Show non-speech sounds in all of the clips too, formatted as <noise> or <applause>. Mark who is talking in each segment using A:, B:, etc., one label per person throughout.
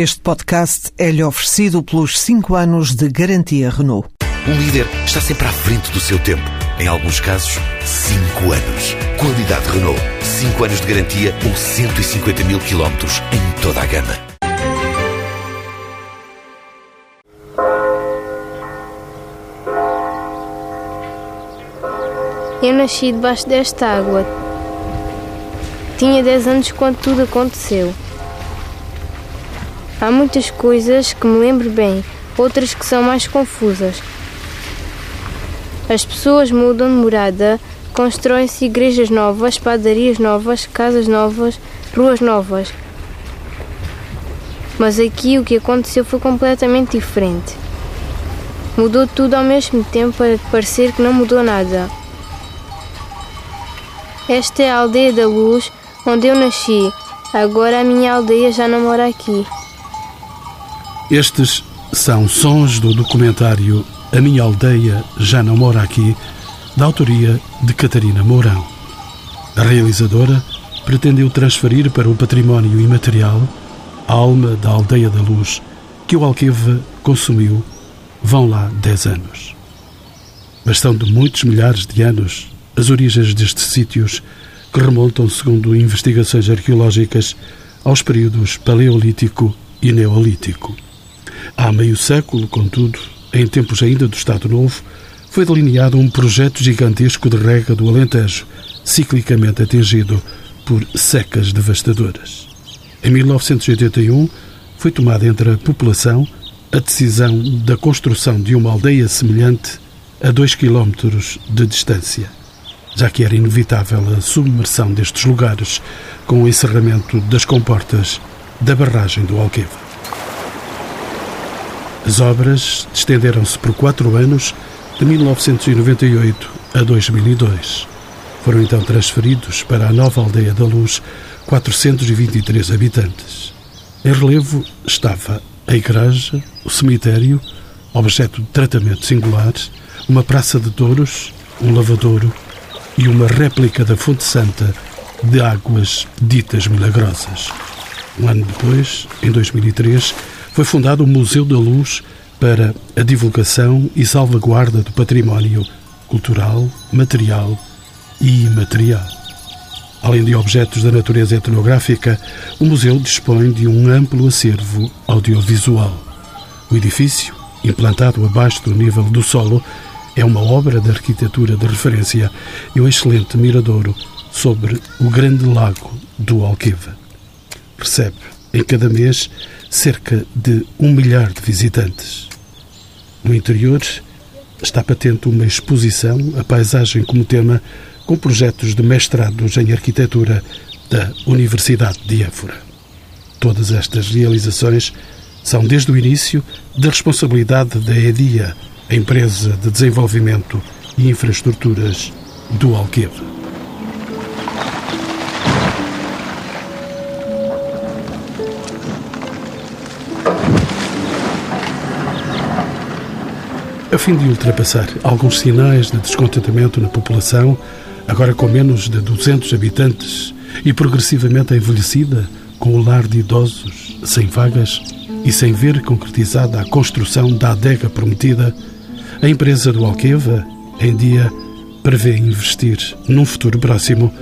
A: Este podcast é-lhe oferecido pelos 5 anos de garantia Renault.
B: Um líder está sempre à frente do seu tempo. Em alguns casos, 5 anos. Qualidade Renault. 5 anos de garantia ou 150 mil quilómetros em toda a gama.
C: Eu nasci debaixo desta água. Tinha 10 anos quando tudo aconteceu. Há muitas coisas que me lembro bem, outras que são mais confusas. As pessoas mudam de morada, constroem-se igrejas novas, padarias novas, casas novas, ruas novas. Mas aqui o que aconteceu foi completamente diferente. Mudou tudo ao mesmo tempo para parecer que não mudou nada. Esta é a aldeia da luz onde eu nasci. Agora a minha aldeia já não mora aqui.
D: Estes são sons do documentário A Minha Aldeia Já Não Mora Aqui, da autoria de Catarina Mourão. A realizadora pretendeu transferir para o património imaterial a alma da Aldeia da Luz, que o Alqueva consumiu vão lá 10 anos. Mas são de muitos milhares de anos as origens destes sítios que remontam, segundo investigações arqueológicas, aos períodos Paleolítico e Neolítico. Há meio século, contudo, em tempos ainda do Estado Novo, foi delineado um projeto gigantesco de rega do Alentejo, ciclicamente atingido por secas devastadoras. Em 1981, foi tomada entre a população a decisão da construção de uma aldeia semelhante a dois quilómetros de distância, já que era inevitável a submersão destes lugares com o encerramento das comportas da barragem do Alqueva. As obras estenderam-se por quatro anos, de 1998 a 2002. Foram então transferidos para a nova Aldeia da Luz 423 habitantes. Em relevo estava a igreja, o cemitério, objeto de tratamento singular, uma praça de touros, um lavadouro e uma réplica da Fonte Santa de águas ditas milagrosas. Um ano depois, em 2003, foi fundado o Museu da Luz para a divulgação e salvaguarda do património cultural, material e imaterial. Além de objetos da natureza etnográfica, o museu dispõe de um amplo acervo audiovisual. O edifício, implantado abaixo do nível do solo, é uma obra de arquitetura de referência e um excelente miradouro sobre o grande lago do Alqueva. Recebe, em cada mês, cerca de um milhar de visitantes. No interior está patente uma exposição, a paisagem como tema, com projetos de mestrados em arquitetura da Universidade de Évora. Todas estas realizações são, desde o início, da responsabilidade da EDIA, a empresa de desenvolvimento e infraestruturas do Alqueva. A fim de ultrapassar alguns sinais de descontentamento na população, agora com menos de 200 habitantes e progressivamente envelhecida, com o lar de idosos, sem vagas e sem ver concretizada a construção da adega prometida, a empresa do Alqueva, em dia, prevê investir, num futuro próximo,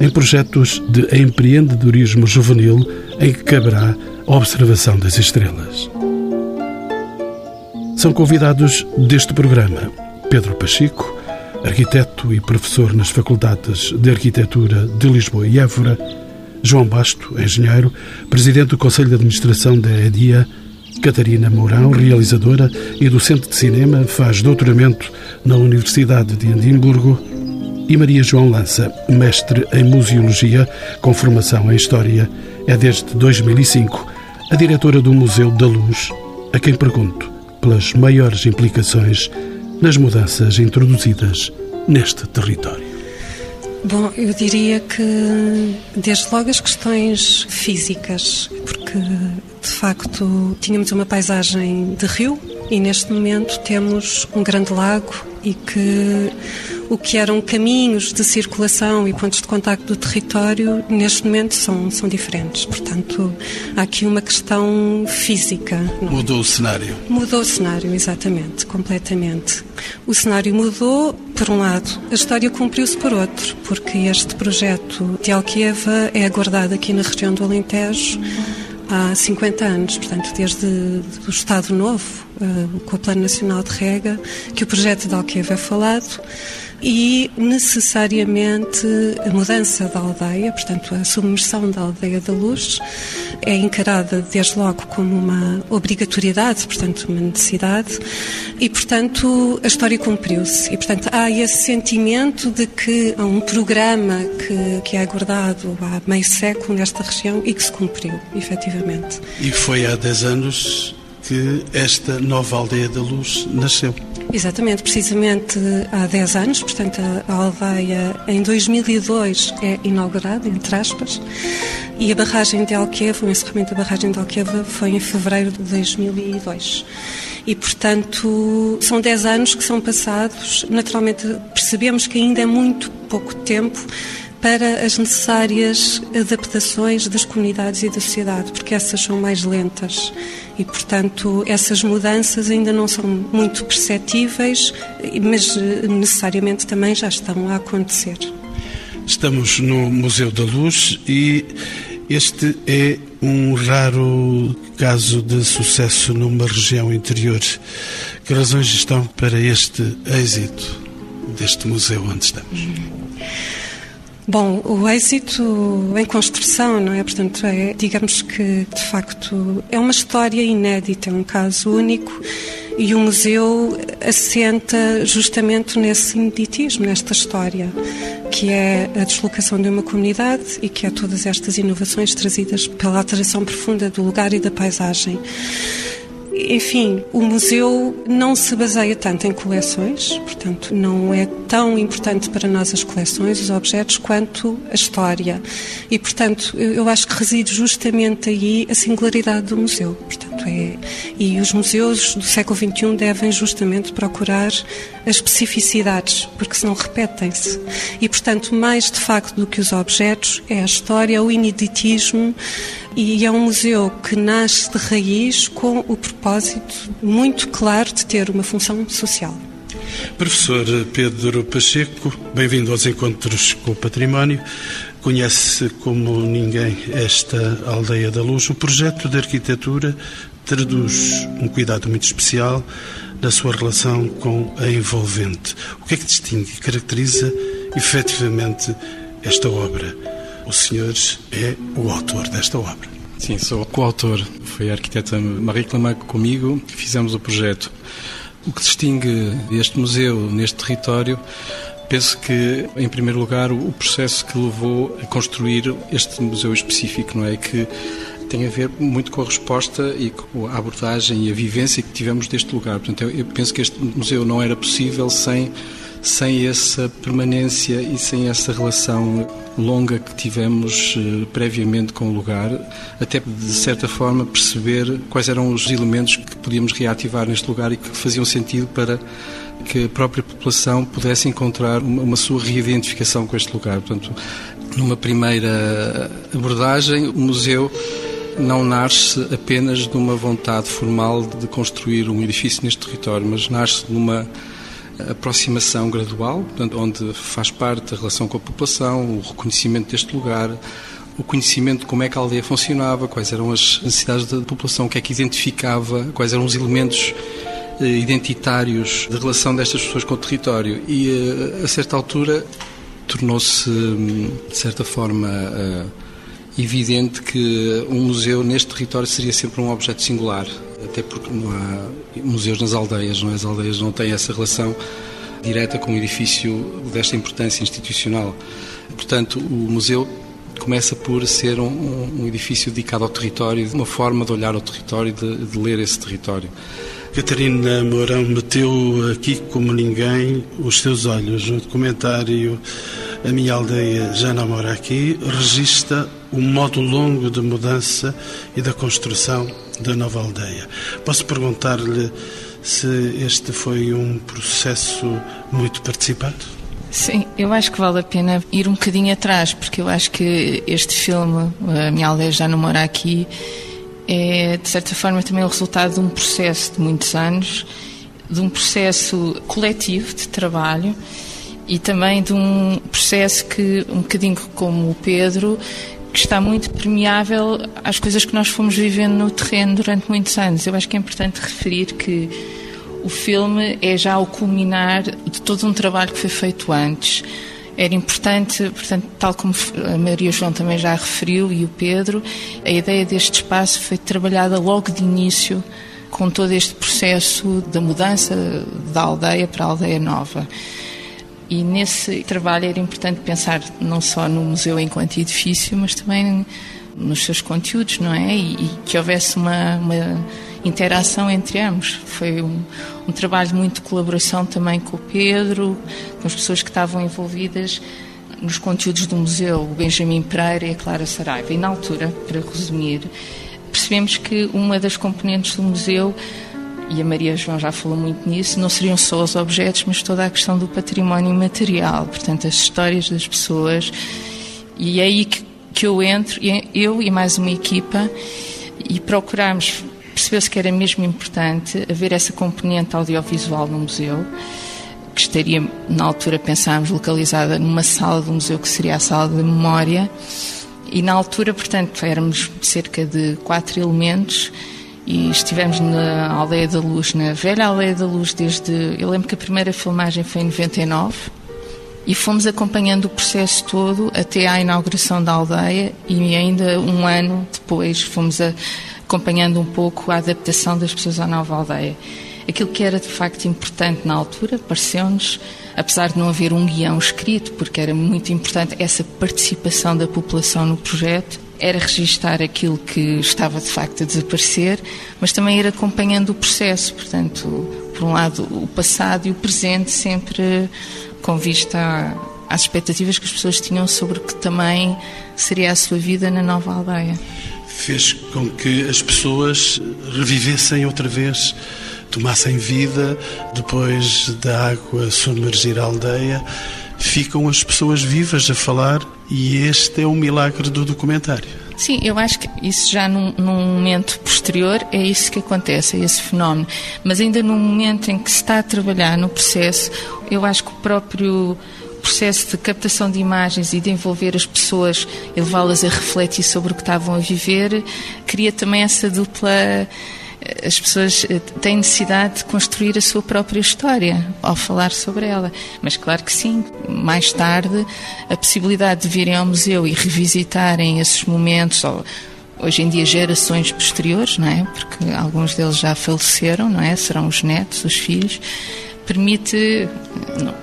D: em projetos de empreendedorismo juvenil em que caberá a observação das estrelas. São convidados deste programa Pedro Pacheco, arquiteto e professor nas faculdades de Arquitetura de Lisboa e Évora, João Basto, engenheiro, presidente do Conselho de Administração da EDIA, Catarina Mourão, realizadora e docente de cinema, faz doutoramento na Universidade de Edimburgo, e Maria João Lança, mestre em Museologia, com formação em História, é desde 2005 a diretora do Museu da Luz, a quem pergunto pelas maiores implicações nas mudanças introduzidas neste território?
E: Bom, eu diria que desde logo as questões físicas, porque de facto tínhamos uma paisagem de rio e neste momento temos um grande lago e que o que eram caminhos de circulação e pontos de contacto do território, neste momento são, são diferentes. Portanto, há aqui uma questão física.
D: É? Mudou o cenário?
E: Mudou o cenário, exatamente, completamente. O cenário mudou, por um lado, a história cumpriu-se por outro, porque este projeto de Alquieva é aguardado aqui na região do Alentejo há 50 anos, portanto, desde o Estado Novo, uh, com o Plano Nacional de Rega, que o projeto de Alqueva é falado e necessariamente a mudança da aldeia, portanto a submersão da aldeia da luz, é encarada desde logo como uma obrigatoriedade, portanto uma necessidade, e portanto a história cumpriu-se. E portanto há esse sentimento de que há um programa que, que é aguardado há meio século nesta região e que se cumpriu, efetivamente.
D: E foi há 10 anos que esta nova aldeia da luz nasceu.
E: Exatamente, precisamente há 10 anos, portanto a, aldeia em 2002 é inaugurada, entre aspas, e a barragem de Alqueva, o encerramento da barragem de Alqueva foi em fevereiro de 2002. E, portanto, são 10 anos que são passados. Naturalmente, percebemos que ainda é muito pouco tempo para as necessárias adaptações das comunidades e da sociedade, porque essas são mais lentas e, portanto, essas mudanças ainda não são muito perceptíveis, mas eh, necessariamente também já estão a acontecer.
D: Estamos no Museu da Luz e este é um raro caso de sucesso numa região interior. Que razões estão para este êxito deste museu onde estamos?
E: Bom, o êxito em construção, não é? Portanto, é, digamos que, de facto, é uma história inédita, é um caso único e o museu assenta justamente nesse ineditismo, nesta história, que é a deslocação de uma comunidade e que é todas estas inovações trazidas pela alteração profunda do lugar e da paisagem. Enfim, o museu não se baseia tanto em coleções, portanto, não é tão importante para nós as coleções, os objetos, quanto a história. E, portanto, eu acho que reside justamente aí a singularidade do museu. Portanto, é, e os museus do século XXI devem justamente procurar as especificidades, porque senão repetem-se. E, portanto, mais de facto do que os objetos, é a história, o ineditismo, e é um museu que nasce de raiz com o propósito muito claro de ter uma função social.
D: Professor Pedro Pacheco, bem-vindo aos Encontros com o Património. Conhece como ninguém esta Aldeia da Luz. O projeto de arquitetura traduz um cuidado muito especial na sua relação com a envolvente. O que é que distingue caracteriza efetivamente esta obra? O senhor é o autor desta obra.
F: Sim, sou o coautor. Foi a arquiteta Marie Clamac comigo que fizemos o projeto. O que distingue este museu neste território penso que, em primeiro lugar, o processo que levou a construir este museu específico, não é? Que tem a ver muito com a resposta e com a abordagem e a vivência que tivemos deste lugar. Portanto, eu penso que este museu não era possível sem sem essa permanência e sem essa relação longa que tivemos eh, previamente com o lugar, até de certa forma perceber quais eram os elementos que podíamos reativar neste lugar e que faziam sentido para que a própria população pudesse encontrar uma, uma sua reidentificação com este lugar. Portanto, numa primeira abordagem, o museu não nasce apenas de uma vontade formal de construir um edifício neste território, mas nasce de uma aproximação gradual, portanto, onde faz parte a relação com a população, o reconhecimento deste lugar, o conhecimento de como é que a aldeia funcionava, quais eram as necessidades da população, o que é que identificava, quais eram os elementos eh, identitários de relação destas pessoas com o território. E, eh, a certa altura, tornou-se, hum, de certa forma, eh, evidente que um museu neste território seria sempre um objeto singular, até porque não há museus nas aldeias, não é? as aldeias não têm essa relação direta com um edifício desta importância institucional. Portanto, o museu começa por ser um, um edifício dedicado ao território, uma forma de olhar ao território, de, de ler esse território.
D: Catarina Mourão meteu aqui como ninguém os seus olhos no documentário A Minha Aldeia Já Não Mora Aqui, registra um modo longo de mudança e da construção da nova aldeia. Posso perguntar-lhe se este foi um processo muito participado?
G: Sim, eu acho que vale a pena ir um bocadinho atrás, porque eu acho que este filme, A Minha Aldeia Já Não Mora Aqui, é de certa forma também o resultado de um processo de muitos anos, de um processo coletivo de trabalho e também de um processo que, um bocadinho como o Pedro, que está muito permeável às coisas que nós fomos vivendo no terreno durante muitos anos. Eu acho que é importante referir que o filme é já o culminar de todo um trabalho que foi feito antes. Era importante, portanto, tal como a Maria João também já referiu e o Pedro, a ideia deste espaço foi trabalhada logo de início com todo este processo da mudança da aldeia para a aldeia nova. E nesse trabalho era importante pensar não só no museu enquanto edifício, mas também nos seus conteúdos, não é? E, e que houvesse uma, uma, interação entre ambos. Foi um, um trabalho muito de colaboração também com o Pedro, com as pessoas que estavam envolvidas nos conteúdos do museu, o Benjamin Pereira e a Clara Saraiva. E na altura, para resumir, percebemos que uma das componentes do museu e a Maria João já falou muito nisso, não seriam só os objetos, mas toda a questão do património material, portanto, as histórias das pessoas. E é aí que, que eu entro, eu e mais uma equipa, e procuramos, percebeu-se que era mesmo importante haver essa componente audiovisual no museu, que estaria, na altura, pensámos, localizada numa sala do museu que seria a sala de memória. E na altura, portanto, éramos cerca de quatro elementos e estivemos na Aldeia da Luz, na velha Aldeia da Luz, desde. Eu lembro que a primeira filmagem foi em 99 e fomos acompanhando o processo todo até à inauguração da aldeia e ainda um ano depois fomos acompanhando um pouco a adaptação das pessoas à nova aldeia. Aquilo que era de facto importante na altura, pareceu-nos, apesar de não haver um guião escrito, porque era muito importante essa participação da população no projeto, era registar aquilo que estava de facto a desaparecer, mas também ir acompanhando o processo, portanto, por um lado o passado e o presente sempre com vista às expectativas que as pessoas tinham sobre o que também seria a sua vida na nova aldeia.
D: Fez com que as pessoas revivessem outra vez, tomassem vida depois da água submergir a aldeia ficam as pessoas vivas a falar e este é o milagre do documentário.
G: Sim, eu acho que isso já num, num, momento posterior é isso que acontece, é esse fenómeno. Mas ainda no momento em que se está a trabalhar no processo, eu acho que o próprio processo de captação de imagens e de envolver as pessoas e levá-las a refletir sobre o que estavam a viver, cria também essa dupla as pessoas eh, têm necessidade de construir a sua própria história ao falar sobre ela. Mas claro que sim, mais tarde, a possibilidade de virem ao museu e revisitarem esses momentos, ou, hoje em dia gerações posteriores, não é? Porque alguns deles já faleceram, não é? Serão os netos, os filhos, permite. Não,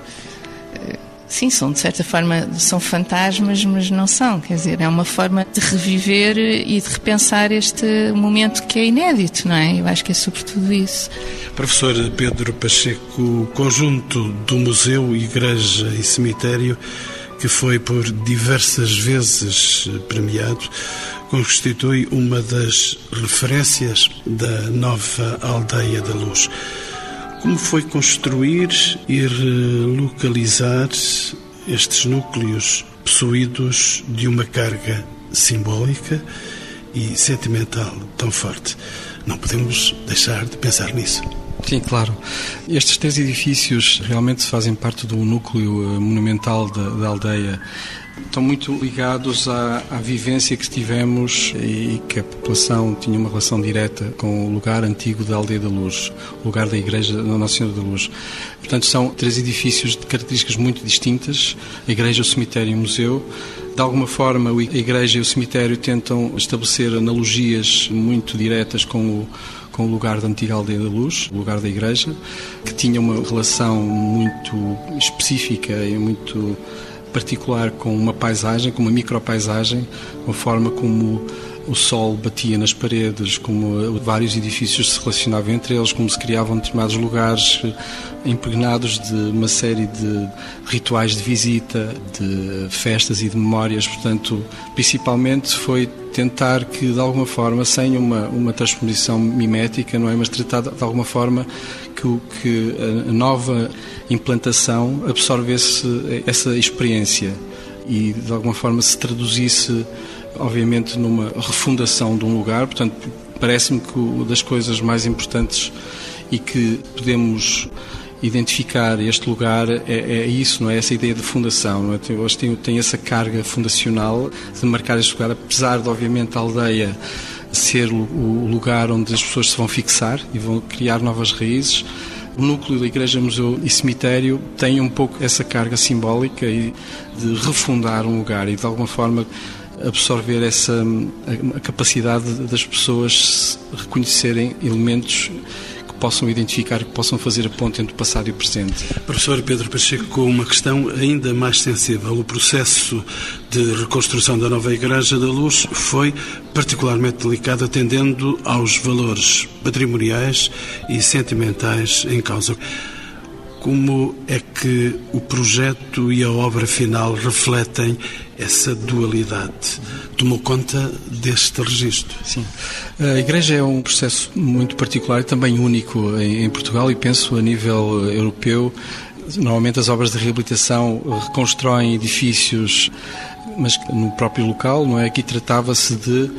G: Sim, são de certa forma são fantasmas, mas não são. Quer dizer, é uma forma de reviver e de repensar este momento que é inédito, não é? Eu acho que é sobretudo isso.
D: Professor Pedro Pacheco, o conjunto do museu, igreja e cemitério, que foi por diversas vezes premiado, constitui uma das referências da nova aldeia da luz. Como foi construir e relocalizar estes núcleos possuídos de uma carga simbólica e sentimental tão forte? Não podemos deixar de pensar nisso.
F: Sim, claro. Estes três edifícios realmente fazem parte do núcleo eh, monumental da, da aldeia estão muito ligados à, à, vivência que tivemos e que a população tinha uma relação direta com o lugar antigo da Aldeia da Luz, o lugar da Igreja da Nossa Senhora da Luz. Portanto, são três edifícios de características muito distintas: a Igreja, o Cemitério e o Museu. De alguma forma, a Igreja e o Cemitério tentam estabelecer analogias muito diretas com o com o lugar da antiga Aldeia da Luz, o lugar da igreja, que tinha uma relação muito específica e muito particular com uma paisagem, com uma micropaisagem, com a forma como o sol batia nas paredes, como vários edifícios se relacionavam entre eles, como se criavam determinados lugares impregnados de uma série de rituais de visita, de festas e de memórias. Portanto, principalmente foi tentar que, de alguma forma, sem uma, uma transposição mimética, não é? mas tratar de alguma forma que, que a nova implantação absorvesse essa experiência e, de alguma forma, se traduzisse obviamente numa refundação de um lugar, portanto parece-me que uma das coisas mais importantes e que podemos identificar este lugar é, é, isso, não é? Essa ideia de fundação, não é? Tem, hoje tem, tem essa carga fundacional de marcar este lugar, apesar de, obviamente, a aldeia ser o, lugar onde as pessoas se vão fixar e vão criar novas raízes. O núcleo da Igreja, Museu e Cemitério tem um pouco essa carga simbólica e de refundar um lugar e, de alguma forma, absorver essa a capacidade das pessoas reconhecerem elementos que possam identificar, que possam fazer a ponte entre o passado e o presente.
D: Professor Pedro Pacheco, com uma questão ainda mais sensível. O processo de reconstrução da nova Igreja da Luz foi particularmente delicado, atendendo aos valores patrimoniais e sentimentais em causa. Como é que o projeto e a obra final refletem essa dualidade? Tomou conta deste registro?
F: Sim. A Igreja é um processo muito particular e também único em Portugal e penso a nível europeu. Normalmente as obras de reabilitação reconstroem edifícios, mas no próprio local, não é? Aqui tratava-se de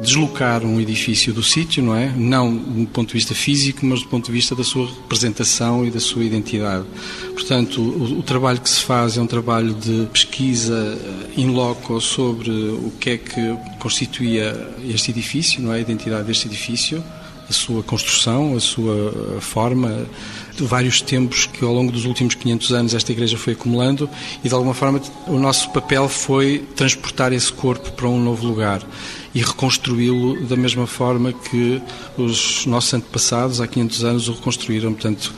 F: deslocar um edifício do sítio, não é? Não do ponto de vista físico, mas do ponto de vista da sua representação e da sua identidade. Portanto, o, o trabalho que se faz é um trabalho de pesquisa in loco sobre o que é que constituía este edifício, não é? A identidade deste edifício, a sua construção, a sua forma, vários tempos que ao longo dos últimos 500 anos esta igreja foi acumulando e de alguma forma o nosso papel foi transportar esse corpo para um novo lugar e reconstruí-lo da mesma forma que os nossos antepassados há 500 anos o reconstruíram. Portanto,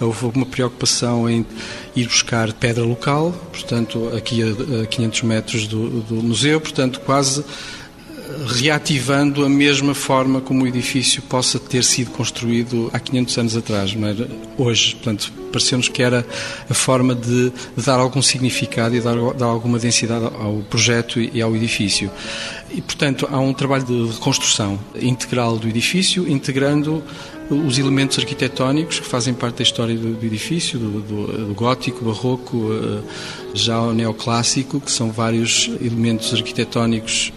F: houve uma preocupação em ir buscar pedra local, portanto, aqui a 500 metros do, do museu, portanto, quase reativando a mesma forma como o edifício possa ter sido construído há 500 anos atrás, era? hoje. Portanto, pareceu-nos que era a forma de, de, dar algum significado e dar, dar alguma densidade ao projeto e ao edifício. E, portanto, há um trabalho de reconstrução integral do edifício, integrando os elementos arquitetónicos que fazem parte da história do, do edifício, do, do, do, gótico, barroco, eh, já o neoclássico, que são vários elementos arquitetónicos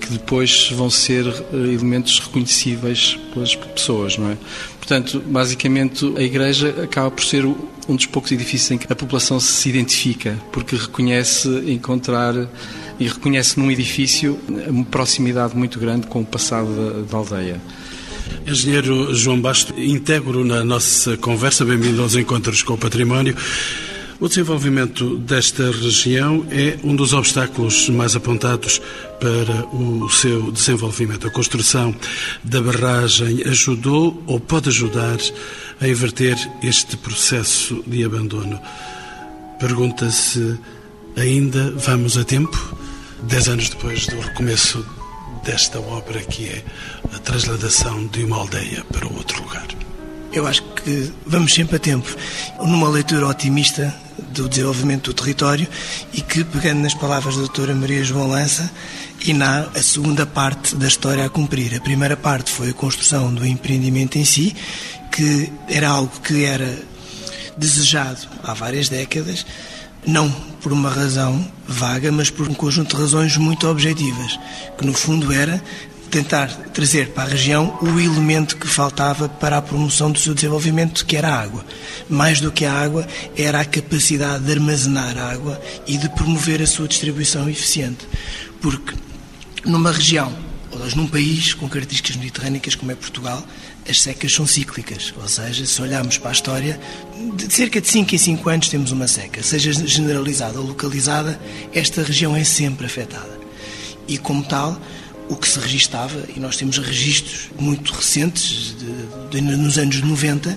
F: que depois vão ser eh, elementos reconhecíveis pelas pessoas, não é? Portanto, basicamente, a Igreja acaba por ser um dos poucos edifícios em que a população se identifica, porque reconhece encontrar e reconhece num edifício uma proximidade muito grande com o passado da, da aldeia.
D: Engenheiro João Basto, integro na nossa conversa, bem-vindo aos Encontros com o Património. O desenvolvimento desta região é um dos obstáculos mais apontados para o seu desenvolvimento. A construção da barragem ajudou ou pode ajudar a inverter este processo de abandono. Pergunta-se: ainda vamos a tempo? Dez anos depois do recomeço desta obra, que é a transladação de uma aldeia para outro lugar.
H: Eu acho que vamos sempre a tempo. Numa leitura otimista do desenvolvimento do território e que, pegando nas palavras da doutora Maria João Lança, e na a segunda parte da história a cumprir. A primeira parte foi a construção do empreendimento em si, que era algo que era desejado há várias décadas, não por uma razão vaga, mas por um conjunto de razões muito objetivas, que no fundo era tentar trazer para a região o elemento que faltava para a promoção do seu desenvolvimento, que era a água. Mais do que a água, era a capacidade de armazenar água e de promover a sua distribuição eficiente. Porque numa região, ou num país com características mediterrânicas como é Portugal, as secas são cíclicas, ou seja, se olharmos para a história, de cerca de 5 em 5 anos temos uma seca. Seja generalizada ou localizada, esta região é sempre afetada. E como tal, o que se registava, e nós temos registros muito recentes, de, de, nos anos 90,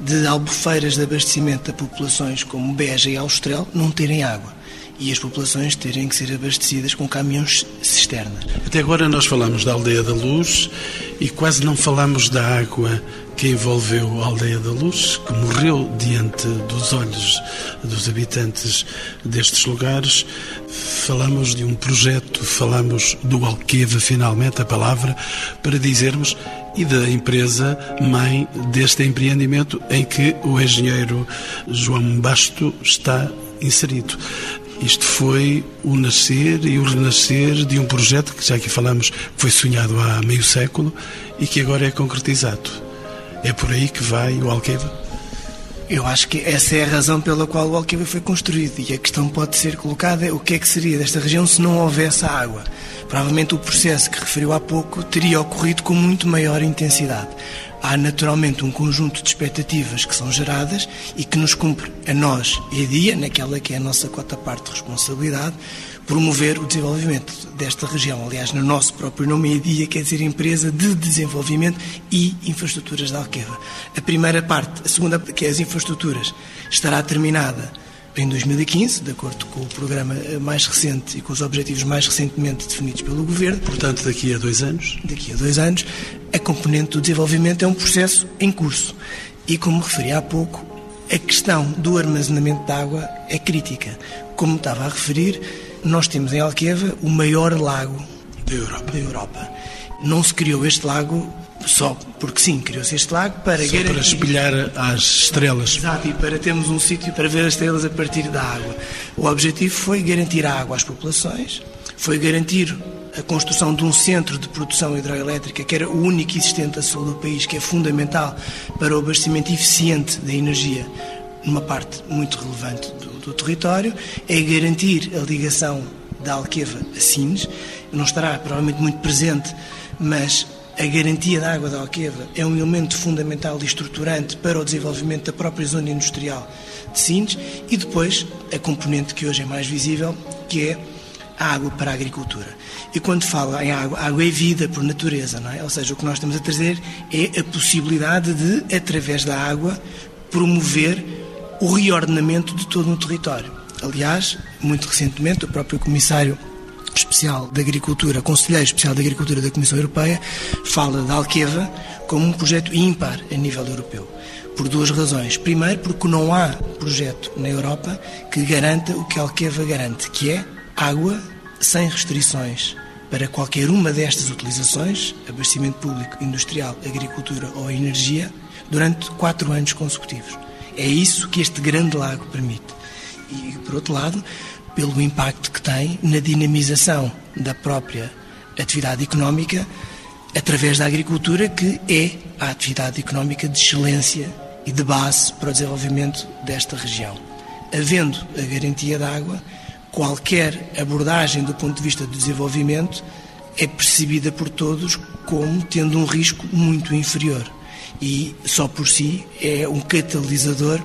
H: de albufeiras de abastecimento a populações como Beja e Austrel não terem água. e as populações terem que ser abastecidas com caminhões cisterna.
D: Até agora nós falamos da Aldeia da Luz e quase não falamos da água que envolveu a Aldeia da Luz, que morreu diante dos olhos dos habitantes destes lugares. Falamos de um projeto, falamos do Alqueva, finalmente, a palavra, para dizermos e da empresa mãe deste empreendimento em que o engenheiro João Basto está inserido. Isto foi o nascer e o renascer de um projeto que já aqui falamos foi sonhado há meio século e que agora é concretizado. É por aí que vai o Alqueva?
H: Eu acho que essa é a razão pela qual o Alqueva foi construído e a questão pode ser colocada é o que é que seria desta região se não houvesse água. Provavelmente o processo que referiu há pouco teria ocorrido com muito maior intensidade há naturalmente um conjunto de expectativas que são geradas e que nos cumpre a nós e a dia, naquela que é a nossa cota parte de responsabilidade, promover o desenvolvimento desta região. Aliás, no nosso próprio nome, EDIA quer dizer Empresa de Desenvolvimento e Infraestruturas da Alqueva. A primeira parte, a segunda, que é as infraestruturas, estará terminada em 2015, de acordo com o programa mais recente e com os objetivos mais recentemente definidos pelo Governo.
D: Portanto, daqui a dois anos?
H: Daqui a dois anos. A componente do desenvolvimento é um processo em curso. E, como referi há pouco, a questão do armazenamento de água é crítica. Como estava a referir, nós temos em Alqueva o maior lago
D: da Europa.
H: Da Europa. Não se criou este lago só porque sim, criou-se este lago para
D: só garantir... para espelhar as estrelas.
H: Exato, e para termos um sítio para ver as estrelas a partir da água. O objetivo foi garantir a água às populações, foi garantir a construção de um centro de produção hidroelétrica que era o único existente a sul do país, que é fundamental para o abastecimento eficiente da energia numa parte muito relevante do, do território, é garantir a ligação da Alqueva a Sines, não estará provavelmente muito presente, mas a garantia da água da Alqueva é um elemento fundamental e estruturante para o desenvolvimento da própria zona industrial de Sines e depois a componente que hoje é mais visível, que é a água para a agricultura. E quando falo em água, água é vida por natureza, não é? Ou seja, o que nós estamos a trazer é a possibilidade de, através da água, promover o reordenamento de todo um território. Aliás, muito recentemente, o próprio Comissário Especial da Agricultura, Conselheiro Especial da Agricultura da Comissão Europeia, fala da Alqueva como um projeto ímpar a nível europeu. Por duas razões. Primeiro, porque não há projeto na Europa que garanta o que a Alqueva garante, que é água sem restrições para qualquer uma destas utilizações, abastecimento público, industrial, agricultura ou energia, durante quatro anos consecutivos. É isso que este grande lago permite. E, por outro lado, pelo impacto que tem na dinamização da própria atividade económica através da agricultura, que é a atividade económica de excelência e de base para o desenvolvimento desta região. Havendo a garantia da água, qualquer abordagem do ponto de vista do desenvolvimento é percebida por todos como tendo um risco muito inferior e só por si é um catalisador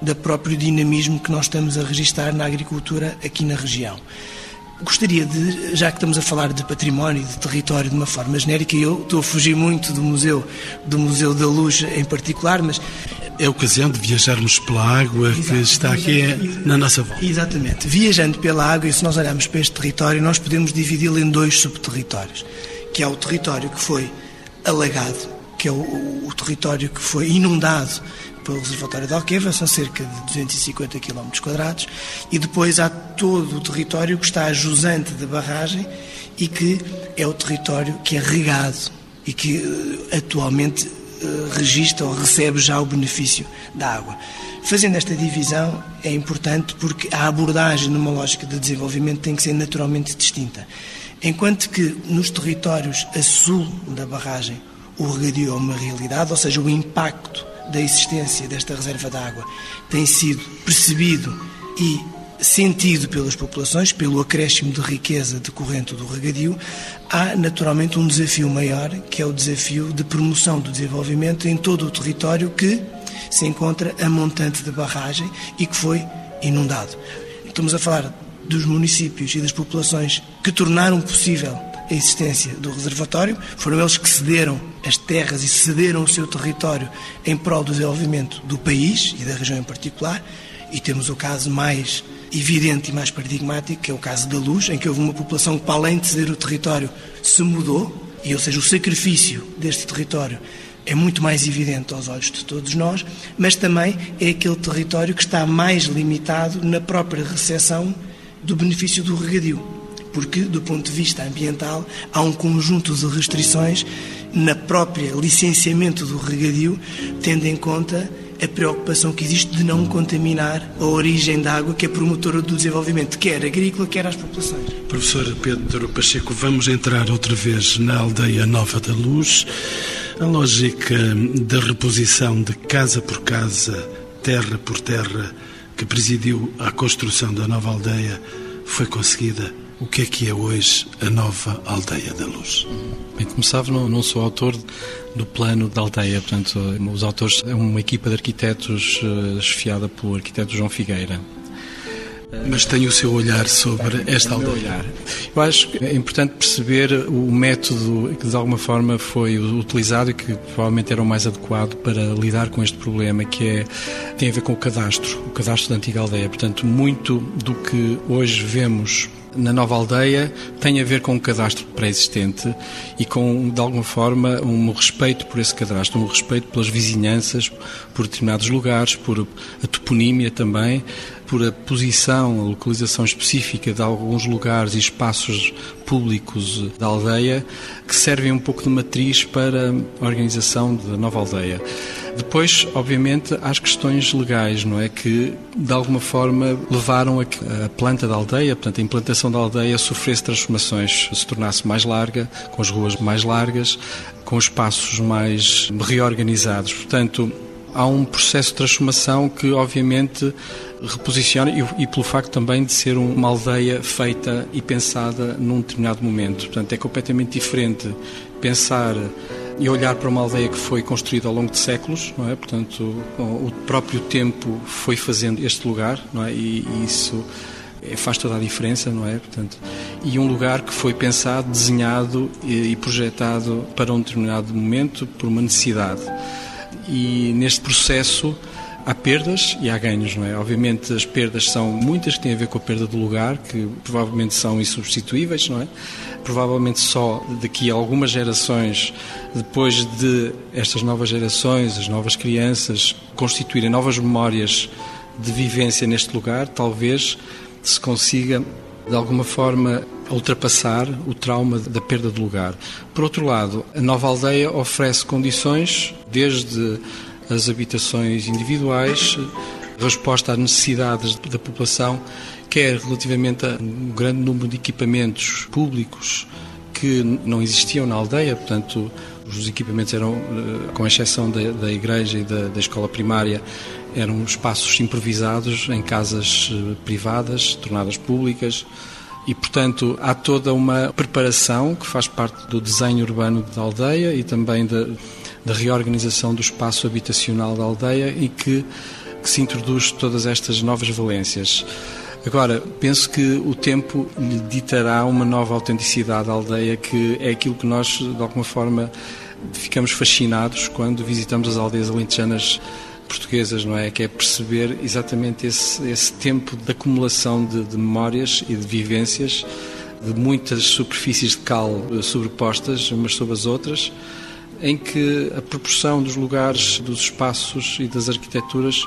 H: do próprio dinamismo que nós estamos a registrar na agricultura aqui na região. Gostaria de, já que estamos a falar de património e de território de uma forma genérica, eu estou a fugir muito do museu, do Museu da Luz em particular, mas
D: é a ocasião de viajarmos pela água Exato, que está aqui na nossa volta.
H: Exatamente. Viajando pela água, e se nós olharmos para este território, nós podemos dividi-lo em dois subterritórios, que é o território que foi alagado, que é o, o território que foi inundado pelo reservatório de Alqueva, são cerca de 250 km quadrados, e depois há todo o território que está jusante da barragem e que é o território que é regado e que eh, atualmente eh, registra ou recebe já o benefício da água. Fazendo esta divisão é importante porque a abordagem numa lógica de desenvolvimento tem que ser naturalmente distinta. Enquanto que nos territórios a sul da barragem o regadio é uma realidade, ou seja, o impacto da existência desta reserva de água tem sido percebido e sentido pelas populações, pelo acréscimo de riqueza decorrente do regadio, há naturalmente um desafio maior, que é o desafio de promoção do desenvolvimento em todo o território que se encontra a montante de barragem e que foi inundado. Estamos a falar dos municípios e das populações que tornaram possível a existência do reservatório, foram eles que cederam as terras e cederam o seu território em prol do desenvolvimento do país e da região em particular, e temos o caso mais evidente e mais paradigmático, que é o caso da luz, em que houve uma população que, para além de ceder o território, se mudou, e ou seja, o sacrifício deste território é muito mais evidente aos olhos de todos nós, mas também é aquele território que está mais limitado na própria recepção do benefício do regadio. Porque, do ponto de vista ambiental, há um conjunto de restrições na própria licenciamento do regadio, tendo em conta a preocupação que existe de não contaminar a origem da água que é promotora do desenvolvimento, quer agrícola, quer às populações.
D: Professor Pedro Pacheco, vamos entrar outra vez na aldeia Nova da Luz. A lógica da reposição de casa por casa, terra por terra, que presidiu à construção da nova aldeia, foi conseguida. O que é que é hoje a nova Aldeia da Luz?
F: Bem, como sabe, não, não sou autor do plano da aldeia, portanto, os autores é uma equipa de arquitetos uh, esfiada pelo arquiteto João Figueira.
D: Mas tem o seu olhar sobre esta aldeia?
F: Olhar. Eu acho que é importante perceber o método que de alguma forma foi utilizado e que provavelmente era o mais adequado para lidar com este problema, que é tem a ver com o cadastro, o cadastro da antiga aldeia. Portanto, muito do que hoje vemos na nova aldeia tem a ver com o um cadastro pré-existente e com, de alguma forma, um respeito por esse cadastro, um respeito pelas vizinhanças, por determinados lugares, por a toponímia também, por a posição, a localização específica de alguns lugares e espaços públicos da aldeia que servem um pouco de matriz para a organização da nova aldeia. Depois, obviamente, as questões legais, não é? Que, de alguma forma, levaram a que a planta da aldeia, portanto, a implantação da aldeia, sofresse transformações, se tornasse mais larga, com as ruas mais largas, com espaços mais reorganizados. Portanto, há um processo de transformação que, obviamente, reposiciona e, e, pelo facto também de ser uma aldeia feita e pensada num determinado momento. Portanto, é completamente diferente pensar e olhar para uma aldeia que foi construída ao longo de séculos, não é? Portanto, o próprio tempo foi fazendo este lugar, não é? E, e isso é, faz toda a diferença, não é? Portanto, e um lugar que foi pensado, desenhado e, e projetado para um determinado momento por uma necessidade. E neste processo há perdas e há ganhos, não é? Obviamente as perdas são muitas que têm a ver com a perda do lugar, que provavelmente são insubstituíveis, não é? Provavelmente só daqui a algumas gerações, depois de estas novas gerações, as novas crianças constituírem novas memórias de vivência neste lugar, talvez se consiga de alguma forma ultrapassar o trauma da perda do lugar. Por outro lado, a nova aldeia oferece condições desde as habitações individuais, resposta às necessidades da população, quer relativamente a um grande número de equipamentos públicos que não existiam na aldeia, portanto, os equipamentos eram, eh, com exceção da, da igreja e da, da escola primária, eram espaços improvisados em casas eh, privadas, tornadas públicas. E, portanto, há toda uma preparação que faz parte do desenho urbano da aldeia e também da, da reorganização do espaço habitacional da aldeia e que, que se introduz todas estas novas valências. Agora, penso que o tempo lhe ditará uma nova autenticidade à aldeia, que é aquilo que nós, de alguma forma, ficamos fascinados quando visitamos as aldeias alentejanas portuguesas, não é? Que é perceber exatamente esse, esse tempo de acumulação de, de memórias e de vivências, de muitas superfícies de cal sobrepostas umas sobre as outras, em que a proporção dos lugares, dos espaços e das arquiteturas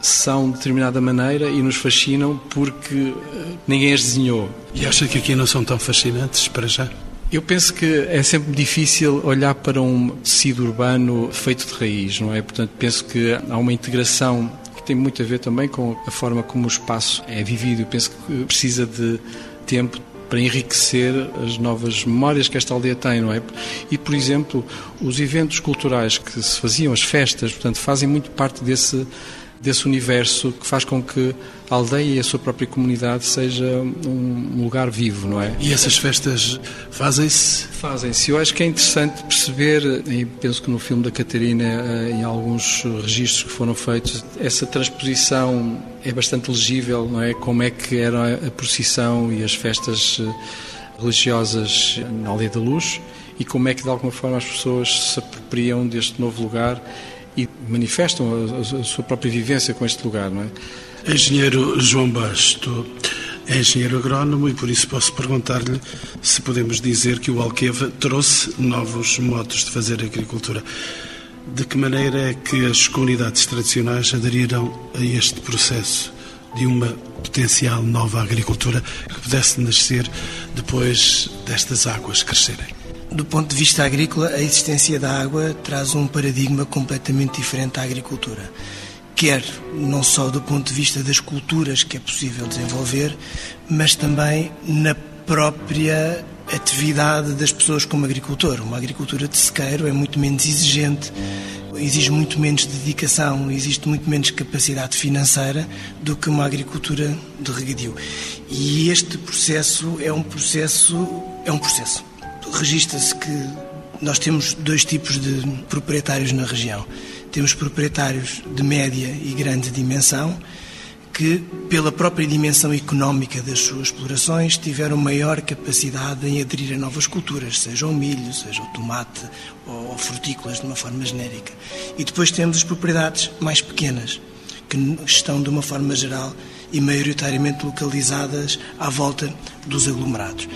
F: são de determinada maneira e nos fascinam porque eh, ninguém as desenhou.
D: E acha que aqui não são tão fascinantes para já?
F: Eu penso que é sempre difícil olhar para um tecido urbano feito de raiz, não é? Portanto, penso que há uma integração que tem muito a ver também com a forma como o espaço é vivido. Eu penso que precisa de tempo para enriquecer as novas memórias que esta aldeia tem, não é? E, por exemplo, os eventos culturais que se faziam, as festas, portanto, fazem muito parte desse desse universo que faz com que a aldeia e a sua própria comunidade seja um lugar vivo, não é?
D: E essas festas fazem-se?
F: Fazem-se. Eu acho que é interessante perceber, e penso que no filme da Catarina, eh, em alguns registros que foram feitos, essa transposição é bastante legível, não é? Como é que era a procissão e as festas eh, religiosas na Aldeia da Luz e como é que de alguma forma as pessoas se apropriam deste novo lugar e manifestam a, a, sua própria vivência com este lugar, não é?
D: Engenheiro João Basto é engenheiro agrónomo e por isso posso perguntar-lhe se podemos dizer que o Alqueva trouxe novos modos de fazer agricultura. De que maneira é que as comunidades tradicionais aderiram a este processo de uma potencial nova agricultura que pudesse nascer depois destas águas crescerem?
H: Do ponto de vista agrícola, a existência da água traz um paradigma completamente diferente à agricultura quer não só do ponto de vista das culturas que é possível desenvolver, mas também na própria atividade das pessoas como agricultor. Uma agricultura de sequeiro é muito menos exigente, exige muito menos dedicação, existe muito menos capacidade financeira do que uma agricultura de regadio. E este processo é um processo é um processo. Registra-se que nós temos dois tipos de proprietários na região temos proprietários de média e grande dimensão que, pela própria dimensão económica das suas explorações, tiveram maior capacidade em aderir a novas culturas, seja o milho, seja o tomate ou frutícolas de uma forma genérica. E depois temos as propriedades mais pequenas, que estão de uma forma geral e maioritariamente localizadas à volta dos aglomerados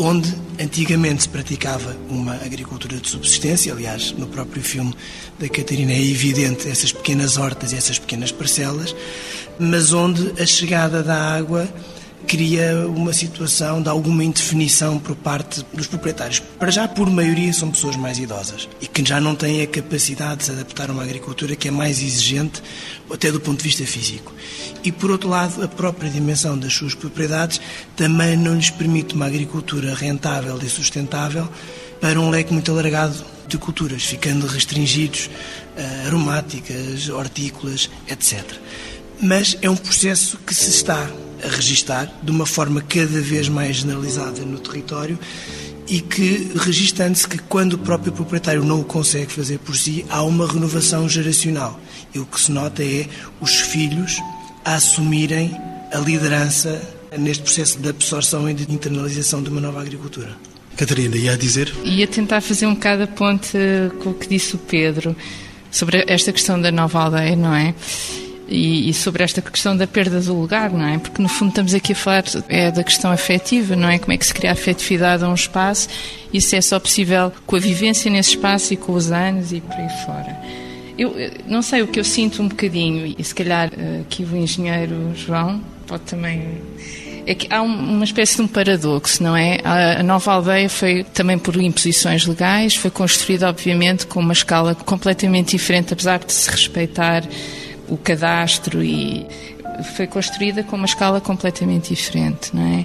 H: onde antigamente se praticava uma agricultura de subsistência, aliás, no próprio filme da Catarina é evidente essas pequenas hortas e essas pequenas parcelas, mas onde a chegada da água cria uma situação de alguma indefinição por parte dos proprietários. Para já, por maioria, são pessoas mais idosas e que já não têm a capacidade de se adaptar a uma agricultura que é mais exigente, até do ponto de vista físico. E, por outro lado, a própria dimensão das suas propriedades também não lhes permite uma agricultura rentável e sustentável para um leque muito alargado de culturas, ficando restringidos a aromáticas, hortícolas, etc. Mas é um processo que se está a registar de uma forma cada vez mais generalizada no território e que, registando-se que quando o próprio proprietário não o consegue fazer por si, há uma renovação geracional. E o que se nota é os filhos a assumirem a liderança neste processo de absorção e de internalização de uma nova agricultura.
D: Catarina, ia dizer?
G: Ia tentar fazer um bocado a ponte com o que disse o Pedro sobre esta questão da nova aldeia, não é? E, e, sobre esta questão da perda do lugar, não é? Porque no fundo estamos aqui a falar é da questão afetiva, não é? Como é que se cria afetividade a um espaço? Isso é só possível com a vivência nesse espaço e com os anos e por aí fora. Eu não sei o que eu sinto um bocadinho, e se calhar eh, aqui o engenheiro João pode também é que há uma espécie de um paradoxo, não é? A nova aldeia foi também por imposições legais, foi construída, obviamente, com uma escala completamente diferente, apesar de se respeitar o cadastro e foi construída com uma escala completamente diferente, não é?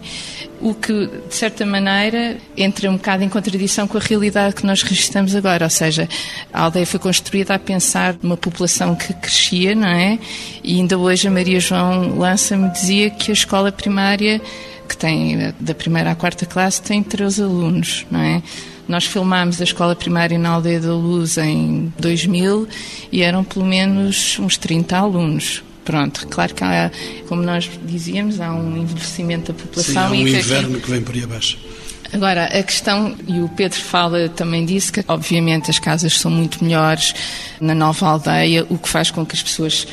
G: O que, de certa maneira, entra um bocado em contradição com a realidade que nós registramos agora, ou seja, a aldeia foi construída a pensar numa população que crescia, não é? E ainda hoje a Maria João Lança-me dizia que a escola primária, que tem da primeira à quarta classe, tem 13 alunos, não é? Nós filmámos a escola primária na Aldeia da Luz em 2000 e eram pelo menos uns 30 alunos. Pronto, claro que há, como nós dizíamos, há um envelhecimento da população.
D: Sim, há um
G: e
D: inverno que vem por aí abaixo.
G: Agora, a questão, e o Pedro fala também disso, que obviamente as casas são muito melhores na nova aldeia, o que faz com que as pessoas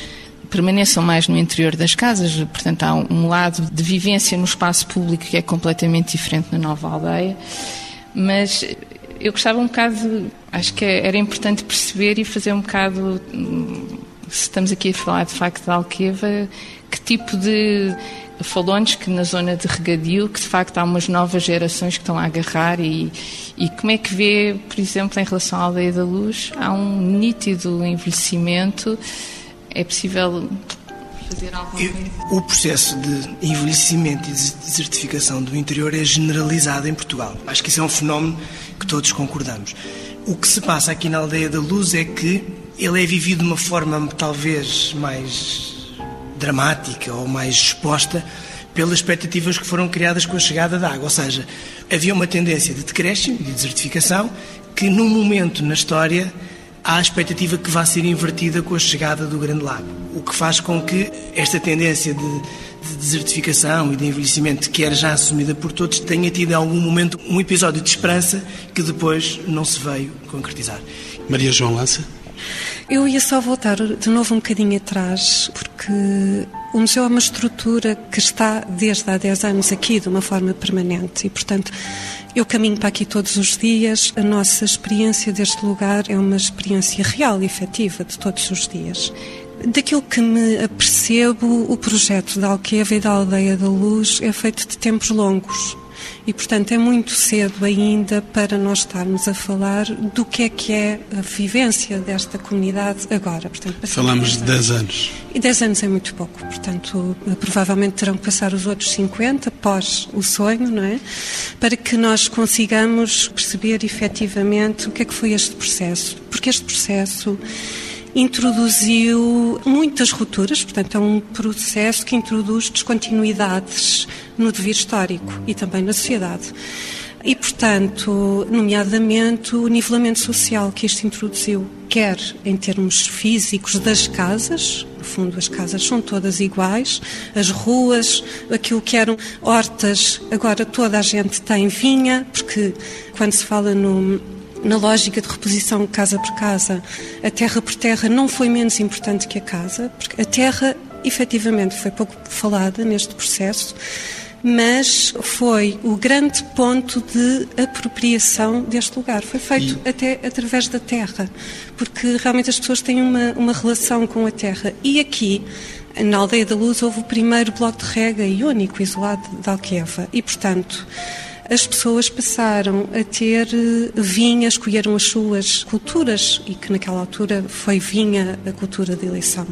G: permaneçam mais no interior das casas. Portanto, há um lado de vivência no espaço público que é completamente diferente na nova aldeia. Mas eu gostava um bocado, acho que era importante perceber e fazer um bocado, se estamos aqui a falar de facto de Alqueva, que tipo de falou-nos que na zona de regadio, que de facto há umas novas gerações que estão a agarrar e, e como é que vê, por exemplo, em relação à Aldeia da Luz, há um nítido envelhecimento, é possível fazer alguma coisa?
H: O processo de envelhecimento e de desertificação do interior é generalizado em Portugal. Acho que isso é um fenómeno que todos concordamos. O que se passa aqui na Aldeia da Luz é que ele é vivido de uma forma talvez mais dramática ou mais exposta pelas expectativas que foram criadas com a chegada da água. Ou seja, havia uma tendência de decréscimo e de desertificação que, num momento na história, há a expectativa que vá ser invertida com a chegada do Grande Lago, o que faz com que esta tendência de, de desertificação e de envelhecimento, que era já assumida por todos, tenha tido em algum momento um episódio de esperança que depois não se veio concretizar.
D: Maria João Lança?
E: Eu ia só voltar de novo um bocadinho atrás, porque o museu é uma estrutura que está desde há 10 anos aqui de uma forma permanente e, portanto, eu caminho para aqui todos os dias. A nossa experiência deste lugar é uma experiência real e efetiva de todos os dias. Daquilo que me apercebo, o projeto da Alqueva e da Aldeia da Luz é feito de tempos longos. E, portanto, é muito cedo ainda para nós estarmos a falar do que é que é a vivência desta comunidade agora. Portanto,
D: Falamos de 10 anos.
E: E 10 anos é muito pouco, portanto, provavelmente terão que passar os outros 50 após o sonho, não é? Para que nós consigamos perceber efetivamente o que é que foi este processo. Porque este processo introduziu muitas rupturas, portanto, é um processo que introduz descontinuidades no devir histórico e também na sociedade. E, portanto, nomeadamente o nivelamento social que isto introduziu, quer em termos físicos das casas, no fundo as casas são todas iguais, as ruas, aquilo que eram hortas, agora toda a gente tem vinha, porque quando se fala no, na lógica de reposição casa por casa, a terra por terra não foi menos importante que a casa, porque a terra efetivamente foi pouco falada neste processo mas foi o grande ponto de apropriação deste lugar. Foi feito e... até através da terra, porque realmente as pessoas têm uma, uma relação com a terra. E aqui, na Aldeia da Luz, houve o primeiro bloco de rega e único isolado de Alqueva. E, portanto, as pessoas passaram a ter eh, vinha, escolheram as suas culturas, e que naquela altura foi vinha a cultura de eleição.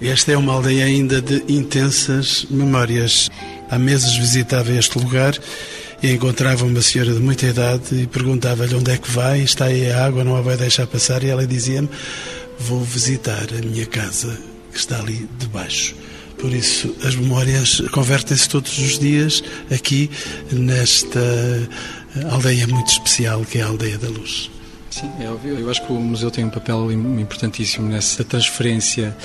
D: Esta é uma aldeia ainda de intensas memórias. Há meses visitava este lugar e encontrava uma senhora de muita idade e perguntava-lhe onde é que vai, está aí a água, não a vai deixar passar, e ela dizia-me: Vou visitar a minha casa que está ali debaixo. Por isso, as memórias convertem-se todos os dias aqui nesta aldeia muito especial que é a Aldeia da Luz.
F: Sim, é óbvio. Eu acho que o museu tem um papel importantíssimo nessa transferência,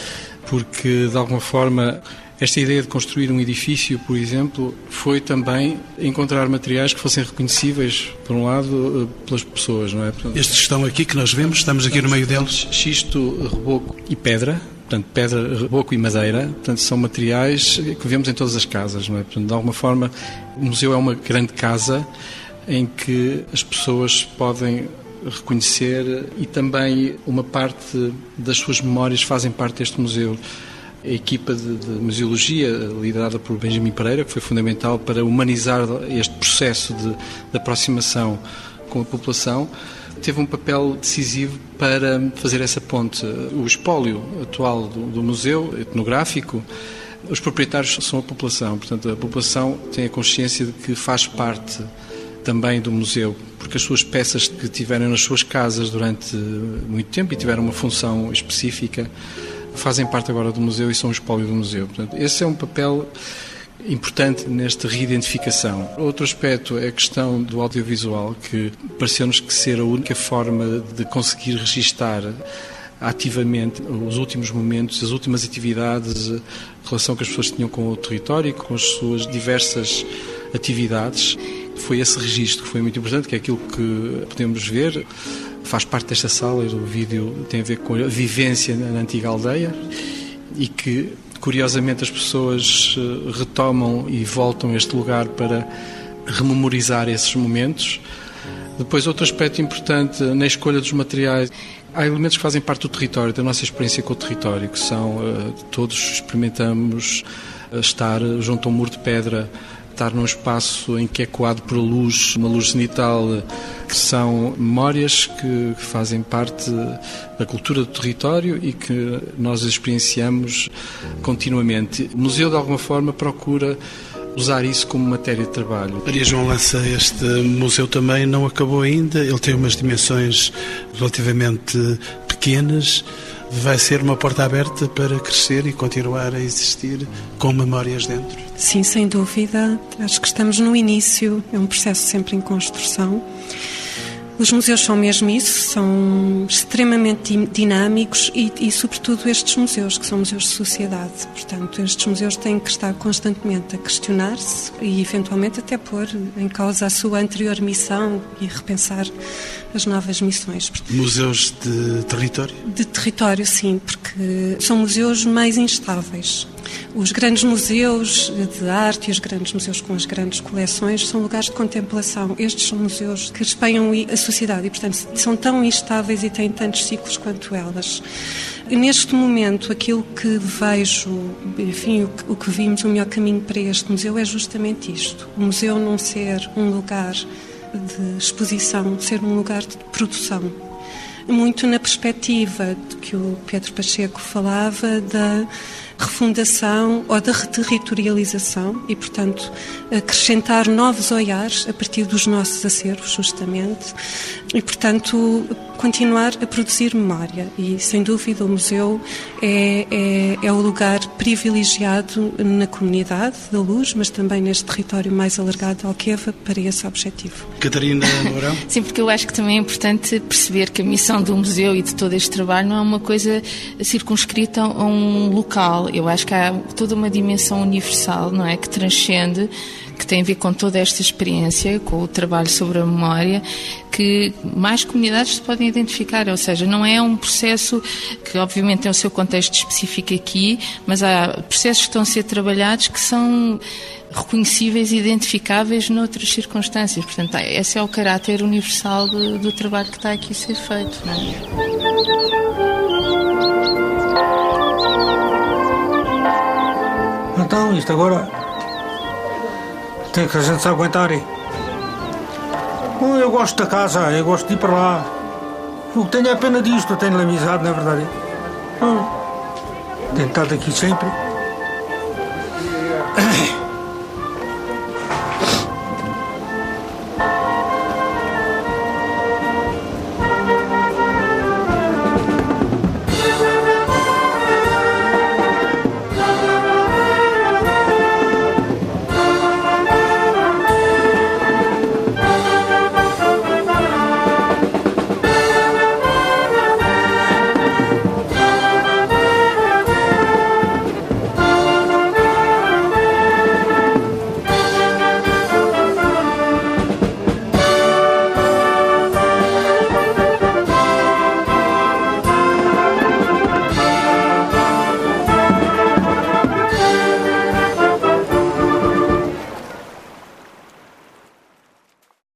F: porque de alguma forma esta ideia de construir um edifício, por exemplo, foi também encontrar materiais que fossem reconhecíveis, por um lado, eh, pelas pessoas, não é?
D: Portanto, Estes estão aqui que nós vemos, estamos aqui no meio deles.
F: Xisto, reboco e pedra, portanto, pedra, reboco e madeira, portanto, são materiais que vemos em todas as casas, não é? Portanto, de alguma forma, o museu é uma grande casa em que as pessoas podem reconhecer e também uma parte das suas memórias fazem parte deste museu a equipa de, de museologia, liderada por Benjamin Pereira, que foi fundamental para humanizar este processo de, de aproximação com a população, teve um papel decisivo para fazer essa ponte. O espólio atual do, do museu etnográfico, os proprietários são a população, portanto, a população tem a consciência de que faz parte também do museu, porque as suas peças que tiveram nas suas casas durante muito tempo e tiveram uma função específica fazem parte agora do museu e são o espólio do museu. Portanto, esse é um papel importante nesta reidentificação. Outro aspecto é a questão do audiovisual, que pareceu-nos que ser a única forma de conseguir registar ativamente os últimos momentos, as últimas atividades, a relação que as pessoas tinham com o território, com as suas diversas atividades. Foi esse registro que foi muito importante, que é aquilo que podemos ver faz parte desta sala e o vídeo tem a ver com a vivência na antiga aldeia e que, curiosamente, as pessoas eh, retomam e voltam a este lugar para rememorizar esses momentos. Depois, outro aspecto importante na escolha dos materiais. Há elementos que fazem parte do território, da nossa experiência com o território, que são, eh, todos experimentamos eh, estar junto a um muro de pedra estar num espaço em que é coado por luz, uma luz zenital, que são memórias que fazem parte da cultura do território e que nós experienciamos continuamente. O museu, de alguma forma, procura usar isso como matéria de trabalho.
D: Maria João Lança, este museu também não acabou ainda, ele tem umas dimensões relativamente pequenas vai ser uma porta aberta para crescer e continuar a existir com memórias dentro?
E: Sim, sem dúvida. Acho que estamos no início, é um processo sempre em construção. Os museus são mesmo isso, são extremamente dinâmicos e, e, sobretudo, estes museus, que são museus de sociedade. Portanto, estes museus têm que estar constantemente a questionar-se e, eventualmente, até pôr em causa a sua anterior missão e repensar as novas missões.
F: Museus de território?
E: De território, sim, porque são museus mais instáveis. Os grandes museus de arte e os grandes museus com as grandes coleções são lugares de contemplação. Estes são museus que espelham a sociedade e, portanto, são tão instáveis e têm tantos ciclos quanto elas. Neste momento, aquilo que vejo, enfim, o que vimos, o melhor caminho para este museu é justamente isto: o museu não ser um lugar de exposição, ser um lugar de produção. Muito na perspectiva de que o Pedro Pacheco falava da refundação ou da reterritorialização e, portanto, acrescentar novos olhares a partir dos nossos acervos, justamente, e, portanto, continuar a produzir memória. E, sem dúvida, o museu é, é, é o lugar privilegiado na comunidade da luz, mas também neste território mais alargado de Alqueva para esse objetivo.
F: Catarina <laughs> Mourão?
G: Sim, porque eu acho que também é importante perceber que a missão do museu e de todo este trabalho não é uma coisa circunscrita a um local eu acho que há toda uma dimensão universal, não é, que transcende que tem a ver com toda esta experiência, com o trabalho sobre a memória, que mais comunidades se podem identificar. Ou seja, não é um processo que, obviamente, tem o seu contexto específico aqui, mas há processos que estão a ser trabalhados que são reconhecíveis e identificáveis noutras circunstâncias. Portanto, esse é o caráter universal do, do trabalho que está aqui a ser feito. Não é?
I: Então, isto agora tem que a gente se aguentar aí. Eu gosto da casa, eu gosto de ir para lá. O que tenho é pena disto, eu tenho amizade, na é verdade. Tenho estado aqui sempre.